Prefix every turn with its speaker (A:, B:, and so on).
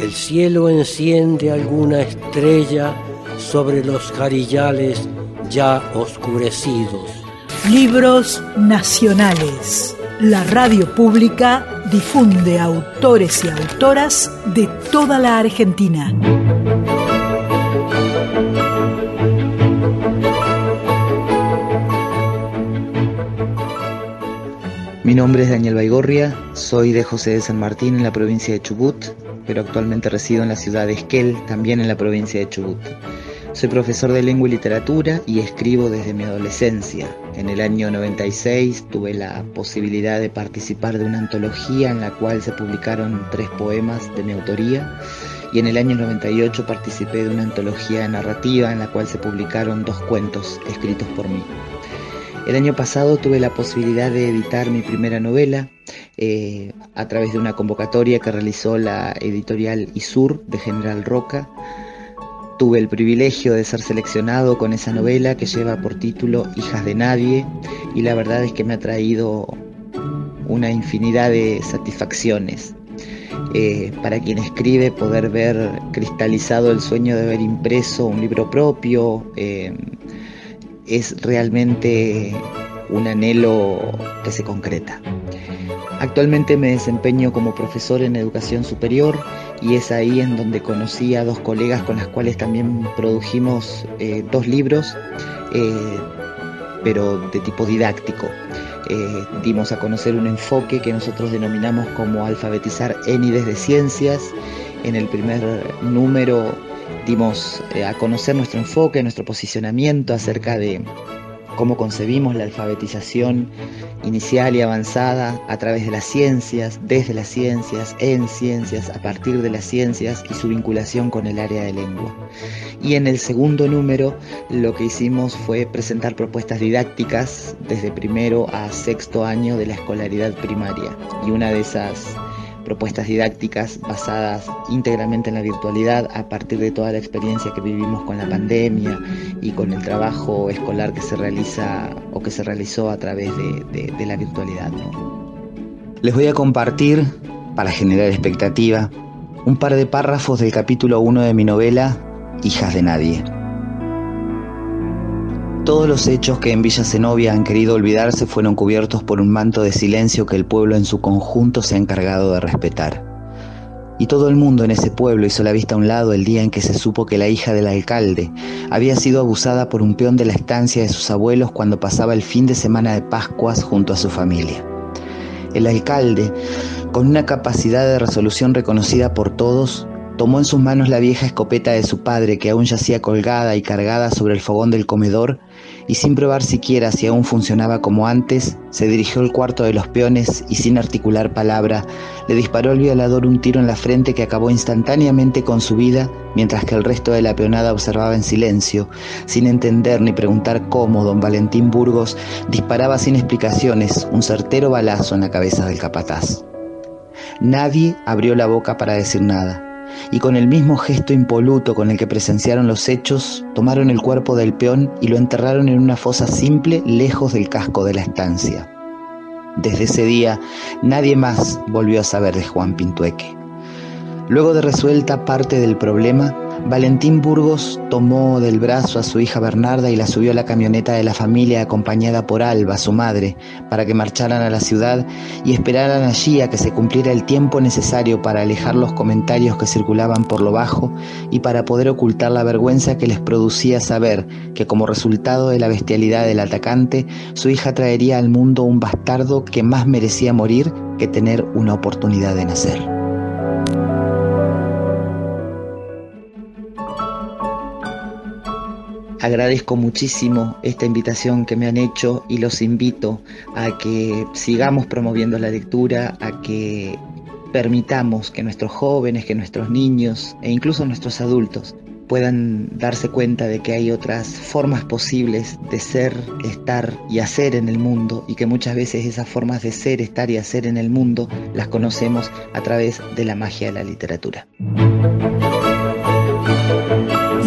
A: El cielo enciende alguna estrella sobre los jarillales ya oscurecidos.
B: Libros nacionales. La radio pública difunde autores y autoras de toda la Argentina.
C: Mi nombre es Daniel Baigorria, soy de José de San Martín en la provincia de Chubut, pero actualmente resido en la ciudad de Esquel, también en la provincia de Chubut. Soy profesor de lengua y literatura y escribo desde mi adolescencia. En el año 96 tuve la posibilidad de participar de una antología en la cual se publicaron tres poemas de mi autoría y en el año 98 participé de una antología narrativa en la cual se publicaron dos cuentos escritos por mí. El año pasado tuve la posibilidad de editar mi primera novela eh, a través de una convocatoria que realizó la editorial ISUR de General Roca. Tuve el privilegio de ser seleccionado con esa novela que lleva por título Hijas de Nadie y la verdad es que me ha traído una infinidad de satisfacciones. Eh, para quien escribe poder ver cristalizado el sueño de haber impreso un libro propio, eh, es realmente un anhelo que se concreta. Actualmente me desempeño como profesor en educación superior y es ahí en donde conocí a dos colegas con las cuales también produjimos eh, dos libros, eh, pero de tipo didáctico. Eh, dimos a conocer un enfoque que nosotros denominamos como alfabetizar ENIDES de ciencias. En el primer número dimos eh, a conocer nuestro enfoque, nuestro posicionamiento acerca de cómo concebimos la alfabetización inicial y avanzada a través de las ciencias, desde las ciencias, en ciencias, a partir de las ciencias y su vinculación con el área de lengua. Y en el segundo número lo que hicimos fue presentar propuestas didácticas desde primero a sexto año de la escolaridad primaria. Y una de esas propuestas didácticas basadas íntegramente en la virtualidad a partir de toda la experiencia que vivimos con la pandemia y con el trabajo escolar que se realiza o que se realizó a través de, la virtualidad. Les voy a compartir, para generar expectativa, un par de párrafos del capítulo 1 de mi novela Hijas de Nadie. Todos los hechos que en Villa Zenobia han querido olvidarse fueron cubiertos por un manto de silencio que el pueblo en su conjunto se ha encargado de respetar. Y todo el mundo en ese pueblo hizo la vista a un lado el día en que se supo que la hija del alcalde había sido abusada por un peón de la estancia de sus abuelos cuando pasaba el fin de semana de Pascuas junto a su familia. El alcalde, con una capacidad de resolución reconocida por todos, tomó en sus manos la vieja escopeta de su padre que aún yacía colgada y cargada sobre el fogón del comedor y sin probar siquiera si aún funcionaba como antes, se dirigió al cuarto de los peones y sin articular palabra, le disparó al violador un tiro en la frente que acabó instantáneamente con su vida, mientras que el resto de la peonada observaba en silencio, sin entender ni preguntar cómo don Valentín Burgos disparaba sin explicaciones un certero balazo en la cabeza del capataz. Nadie abrió la boca para decir nada y con el mismo gesto impoluto con el que presenciaron los hechos, tomaron el cuerpo del peón y lo enterraron en una fosa simple lejos del casco de la estancia. Desde ese día nadie más volvió a saber de Juan Pintueque. Luego de resuelta parte del problema, Valentín Burgos tomó del brazo a su hija Bernarda y la subió a la camioneta de la familia acompañada por Alba, su madre, para que marcharan a la ciudad y esperaran allí a que se cumpliera el tiempo necesario para alejar los comentarios que circulaban por lo bajo y para poder ocultar la vergüenza que les producía saber que como resultado de la bestialidad del atacante, su hija traería al mundo un bastardo que más merecía morir que tener una oportunidad de nacer. Agradezco muchísimo esta invitación que me han hecho y los invito a que sigamos promoviendo la lectura, a que permitamos que nuestros jóvenes, que nuestros niños e incluso nuestros adultos puedan darse cuenta de que hay otras formas posibles de ser, estar y hacer en el mundo y que muchas veces esas formas de ser, estar y hacer en el mundo las conocemos a través de la magia de la literatura.